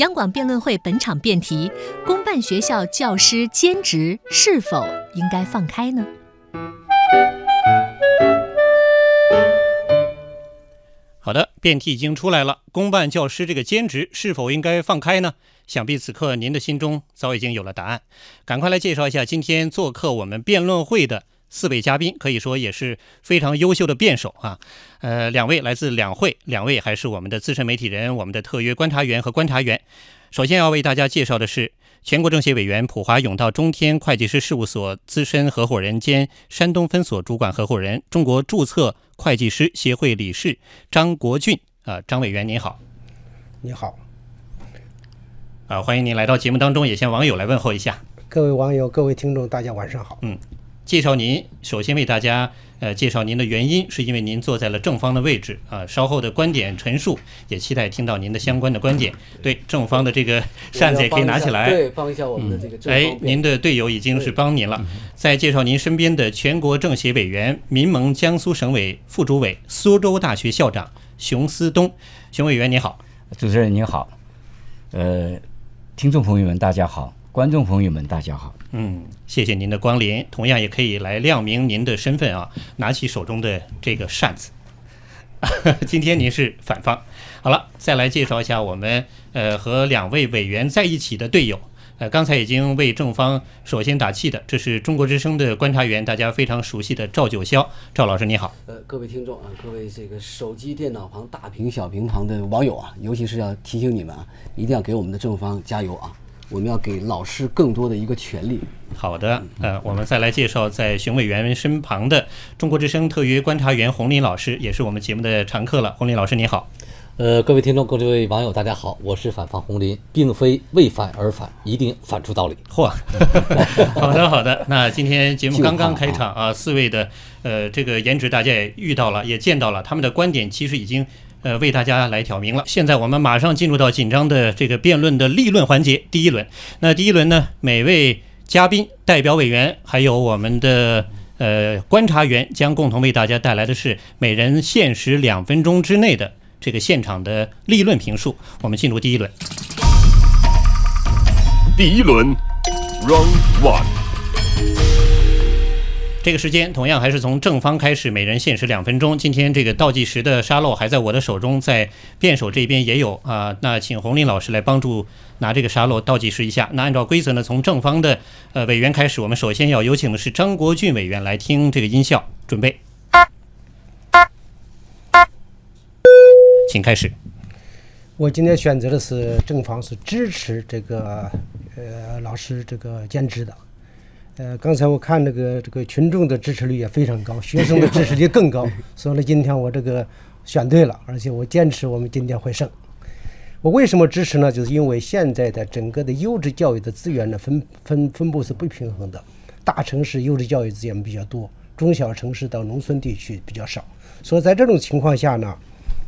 央广辩论会本场辩题：公办学校教师兼职是否应该放开呢？好的，辩题已经出来了。公办教师这个兼职是否应该放开呢？想必此刻您的心中早已经有了答案。赶快来介绍一下今天做客我们辩论会的四位嘉宾，可以说也是非常优秀的辩手啊。呃，两位来自两会，两位还是我们的资深媒体人，我们的特约观察员和观察员。首先要为大家介绍的是全国政协委员、普华永道中天会计师事务所资深合伙人兼山东分所主管合伙人、中国注册会计师协会理事张国俊啊，张委员您好。你好，啊，欢迎您来到节目当中，也向网友来问候一下。各位网友、各位听众，大家晚上好。嗯，介绍您，首先为大家呃介绍您的原因，是因为您坐在了正方的位置啊。稍后的观点陈述，也期待听到您的相关的观点。对，正方的这个扇子也可以拿起来。对，帮一下我们的这个正方哎，您的队友已经是帮您了。再介绍您身边的全国政协委员、民盟江苏省委副主委、苏州大学校长熊思东，熊委员你好。主持人您好，呃，听众朋友们大家好，观众朋友们大家好。嗯，谢谢您的光临。同样也可以来亮明您的身份啊，拿起手中的这个扇子。今天您是反方。好了，再来介绍一下我们呃和两位委员在一起的队友。呃，刚才已经为正方首先打气的，这是中国之声的观察员，大家非常熟悉的赵九霄，赵老师你好。呃，各位听众啊，各位这个手机、电脑旁大屏、小屏旁的网友啊，尤其是要提醒你们啊，一定要给我们的正方加油啊！我们要给老师更多的一个权利。好的，呃，我们再来介绍在熊委员身旁的中国之声特约观察员洪林老师，也是我们节目的常客了。洪林老师你好。呃，各位听众、各位网友，大家好，我是反方洪林，并非为反而反，一定反出道理。嚯，好的好的，那今天节目刚刚开场啊，四位的呃这个颜值大家也遇到了，也见到了，他们的观点其实已经呃为大家来挑明了。现在我们马上进入到紧张的这个辩论的立论环节，第一轮。那第一轮呢，每位嘉宾、代表委员还有我们的。呃，观察员将共同为大家带来的是每人限时两分钟之内的这个现场的立论评述。我们进入第一轮。第一轮，Round One。这个时间同样还是从正方开始，每人限时两分钟。今天这个倒计时的沙漏还在我的手中，在辩手这边也有啊。那请洪林老师来帮助拿这个沙漏倒计时一下。那按照规则呢，从正方的呃委员开始，我们首先要有请的是张国俊委员来听这个音效，准备，请开始。我今天选择的是正方，是支持这个呃老师这个兼职的。呃，刚才我看这个这个群众的支持率也非常高，学生的支持率更高，所以呢，今天我这个选对了，而且我坚持我们今天会胜。我为什么支持呢？就是因为现在的整个的优质教育的资源呢分分分布是不平衡的，大城市优质教育资源比较多，中小城市到农村地区比较少，所以在这种情况下呢，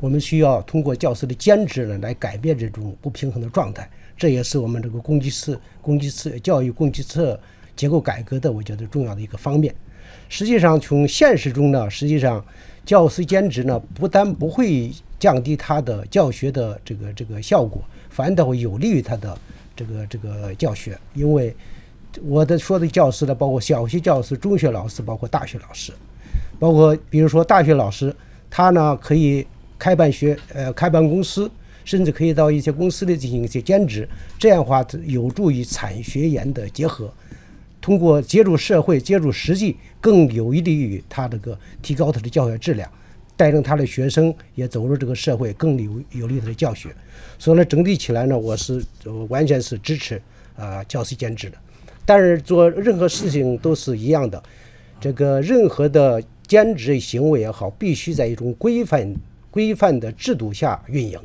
我们需要通过教师的兼职呢来改变这种不平衡的状态，这也是我们这个供给侧供给侧教育供给侧结构改革的我觉得重要的一个方面。实际上从现实中呢，实际上教师兼职呢不但不会降低他的教学的这个这个效果，反倒会有利于他的这个这个教学，因为我的说的教师呢，包括小学教师、中学老师，包括大学老师，包括比如说大学老师，他呢可以开办学呃开办公司，甚至可以到一些公司里进行一些兼职，这样的话有助于产学研的结合。通过接触社会、接触实际，更有利于他这个提高他的教学质量，带领他的学生也走入这个社会，更有有利他的教学。所以呢，整体起来呢，我是完全是支持啊、教师兼职的。但是做任何事情都是一样的，这个任何的兼职行为也好，必须在一种规范规范的制度下运营。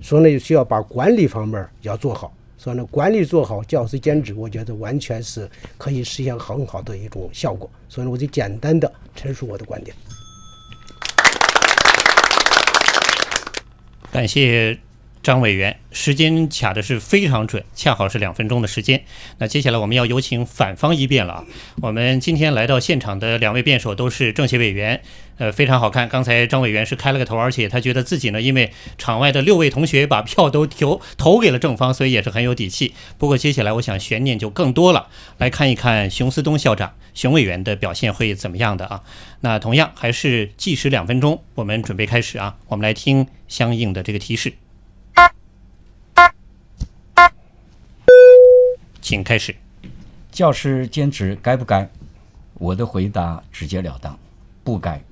所以呢，需要把管理方面要做好。所以呢，管理做好，教师兼职，我觉得完全是可以实现很好的一种效果。所以呢，我就简单的陈述我的观点。感谢张委员，时间卡的是非常准，恰好是两分钟的时间。那接下来我们要有请反方一辩了啊。我们今天来到现场的两位辩手都是政协委员，呃，非常好看。刚才张委员是开了个头，而且他觉得自己呢，因为场外的六位同学把票都投投给了正方，所以也是很有底气。不过接下来我想悬念就更多了，来看一看熊思东校长、熊委员的表现会怎么样的啊？那同样还是计时两分钟，我们准备开始啊。我们来听相应的这个提示。请开始。教师兼职该不该？我的回答直截了当，不该。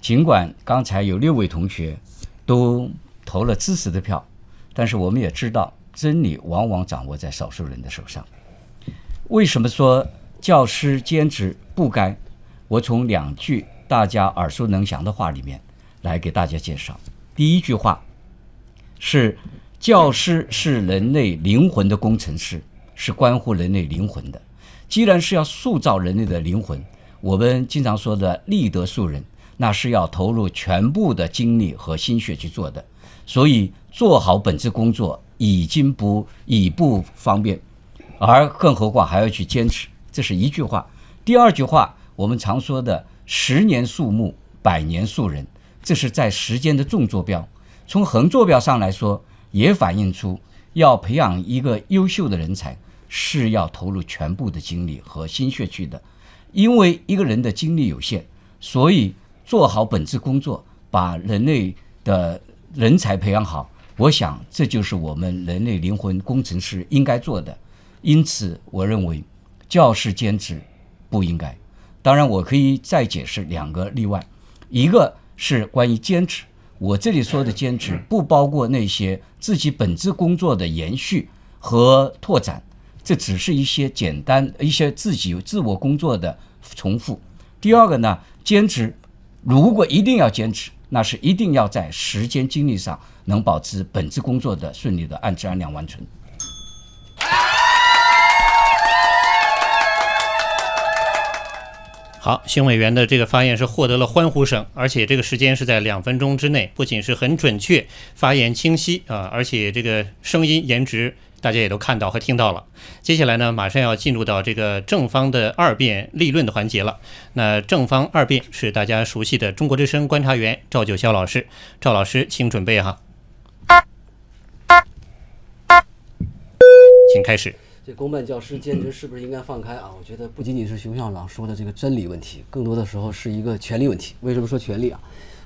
尽管刚才有六位同学都投了支持的票，但是我们也知道，真理往往掌握在少数人的手上。为什么说教师兼职不该？我从两句大家耳熟能详的话里面来给大家介绍。第一句话是。教师是人类灵魂的工程师，是关乎人类灵魂的。既然是要塑造人类的灵魂，我们经常说的立德树人，那是要投入全部的精力和心血去做的。所以做好本职工作已经不已不方便，而更何况还要去坚持，这是一句话。第二句话，我们常说的“十年树木，百年树人”，这是在时间的纵坐标。从横坐标上来说。也反映出，要培养一个优秀的人才，是要投入全部的精力和心血去的。因为一个人的精力有限，所以做好本职工作，把人类的人才培养好。我想，这就是我们人类灵魂工程师应该做的。因此，我认为教师兼职不应该。当然，我可以再解释两个例外，一个是关于兼职。我这里说的兼职不包括那些自己本职工作的延续和拓展，这只是一些简单一些自己自我工作的重复。第二个呢，兼职如果一定要坚持，那是一定要在时间精力上能保持本职工作的顺利的按质按量完成。好，邢委员的这个发言是获得了欢呼声，而且这个时间是在两分钟之内，不仅是很准确，发言清晰啊，而且这个声音颜值大家也都看到和听到了。接下来呢，马上要进入到这个正方的二辩立论的环节了。那正方二辩是大家熟悉的中国之声观察员赵九霄老师，赵老师请准备哈，请开始。这公办教师兼职是不是应该放开啊？我觉得不仅仅是熊校长说的这个真理问题，更多的时候是一个权利问题。为什么说权利啊？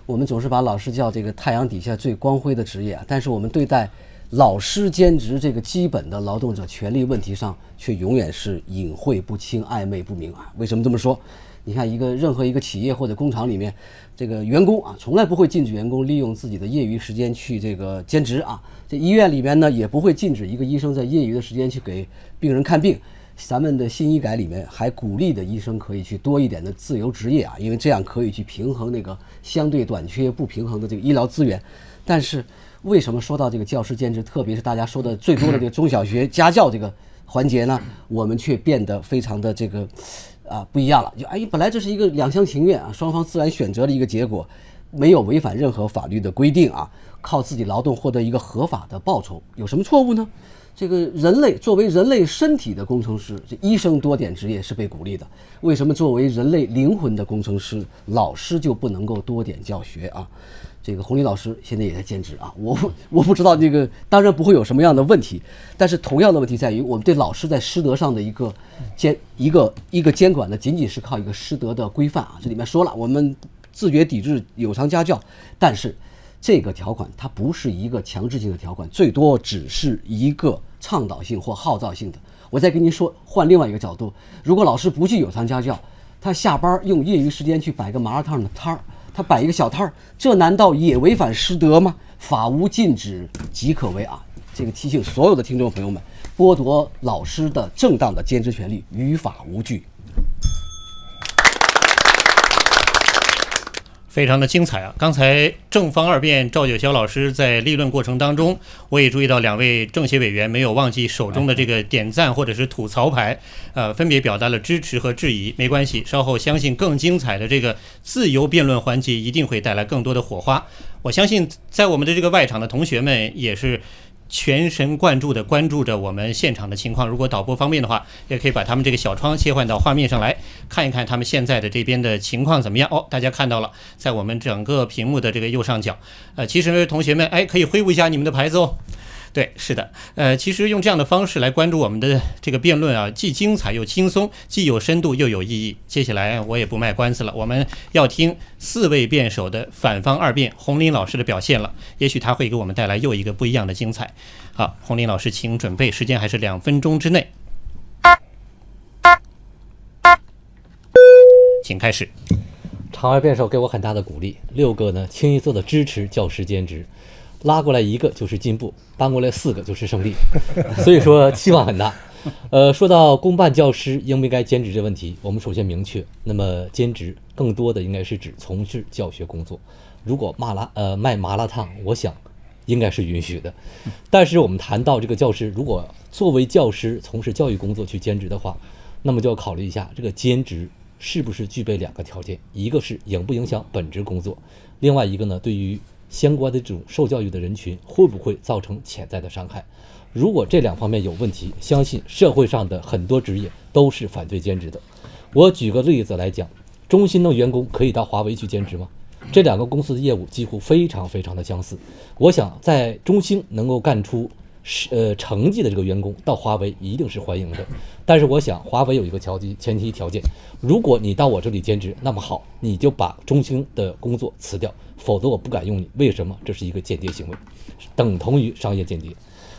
我们总是把老师叫这个太阳底下最光辉的职业啊，但是我们对待老师兼职这个基本的劳动者权利问题上，却永远是隐晦不清、暧昧不明啊。为什么这么说？你看，一个任何一个企业或者工厂里面，这个员工啊，从来不会禁止员工利用自己的业余时间去这个兼职啊。这医院里边呢，也不会禁止一个医生在业余的时间去给病人看病。咱们的新医改里面还鼓励的医生可以去多一点的自由职业啊，因为这样可以去平衡那个相对短缺不平衡的这个医疗资源。但是为什么说到这个教师兼职，特别是大家说的最多的这个中小学家教这个环节呢，我们却变得非常的这个。啊，不一样了，就哎，本来这是一个两厢情愿啊，双方自然选择的一个结果，没有违反任何法律的规定啊，靠自己劳动获得一个合法的报酬，有什么错误呢？这个人类作为人类身体的工程师，这医生多点职业是被鼓励的。为什么作为人类灵魂的工程师，老师就不能够多点教学啊？这个洪林老师现在也在兼职啊，我我不知道这个，当然不会有什么样的问题，但是同样的问题在于，我们对老师在师德上的一个监一个一个监管呢，仅仅是靠一个师德的规范啊。这里面说了，我们自觉抵制有偿家教，但是这个条款它不是一个强制性的条款，最多只是一个倡导性或号召性的。我再跟您说，换另外一个角度，如果老师不去有偿家教，他下班儿用业余时间去摆个麻辣烫的摊儿。他摆一个小摊儿，这难道也违反师德吗？法无禁止即可为啊！这个提醒所有的听众朋友们，剥夺老师的正当的兼职权利，于法无据。非常的精彩啊！刚才正方二辩赵九霄老师在立论过程当中，我也注意到两位政协委员没有忘记手中的这个点赞或者是吐槽牌，呃，分别表达了支持和质疑。没关系，稍后相信更精彩的这个自由辩论环节一定会带来更多的火花。我相信在我们的这个外场的同学们也是。全神贯注地关注着我们现场的情况。如果导播方便的话，也可以把他们这个小窗切换到画面上来，看一看他们现在的这边的情况怎么样。哦，大家看到了，在我们整个屏幕的这个右上角。呃，其实同学们，哎，可以挥舞一下你们的牌子哦。对，是的，呃，其实用这样的方式来关注我们的这个辩论啊，既精彩又轻松，既有深度又有意义。接下来我也不卖关子了，我们要听四位辩手的反方二辩，洪林老师的表现了，也许他会给我们带来又一个不一样的精彩。好，洪林老师，请准备，时间还是两分钟之内，请开始。场外辩手给我很大的鼓励，六个呢清一色的支持教师兼职。拉过来一个就是进步，搬过来四个就是胜利，所以说期望很大。呃，说到公办教师应不应该兼职这问题，我们首先明确，那么兼职更多的应该是指从事教学工作。如果麻辣呃卖麻辣烫，我想应该是允许的。但是我们谈到这个教师，如果作为教师从事教育工作去兼职的话，那么就要考虑一下这个兼职是不是具备两个条件，一个是影不影响本职工作，另外一个呢对于。相关的这种受教育的人群会不会造成潜在的伤害？如果这两方面有问题，相信社会上的很多职业都是反对兼职的。我举个例子来讲，中兴的员工可以到华为去兼职吗？这两个公司的业务几乎非常非常的相似。我想在中兴能够干出是呃成绩的这个员工到华为一定是欢迎的。但是我想华为有一个条件前提条件，如果你到我这里兼职，那么好，你就把中兴的工作辞掉。否则我不敢用你，为什么？这是一个间谍行为，等同于商业间谍。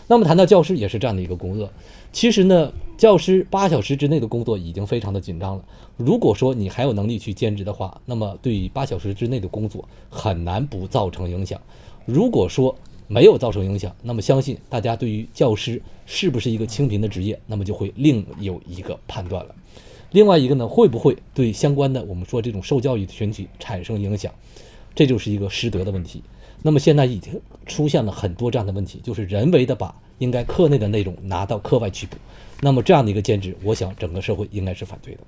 那么谈到教师也是这样的一个工作，其实呢，教师八小时之内的工作已经非常的紧张了。如果说你还有能力去兼职的话，那么对于八小时之内的工作很难不造成影响。如果说没有造成影响，那么相信大家对于教师是不是一个清贫的职业，那么就会另有一个判断了。另外一个呢，会不会对相关的我们说这种受教育的群体产生影响？这就是一个师德的问题。那么现在已经出现了很多这样的问题，就是人为的把应该课内的内容拿到课外去补。那么这样的一个兼职，我想整个社会应该是反对的。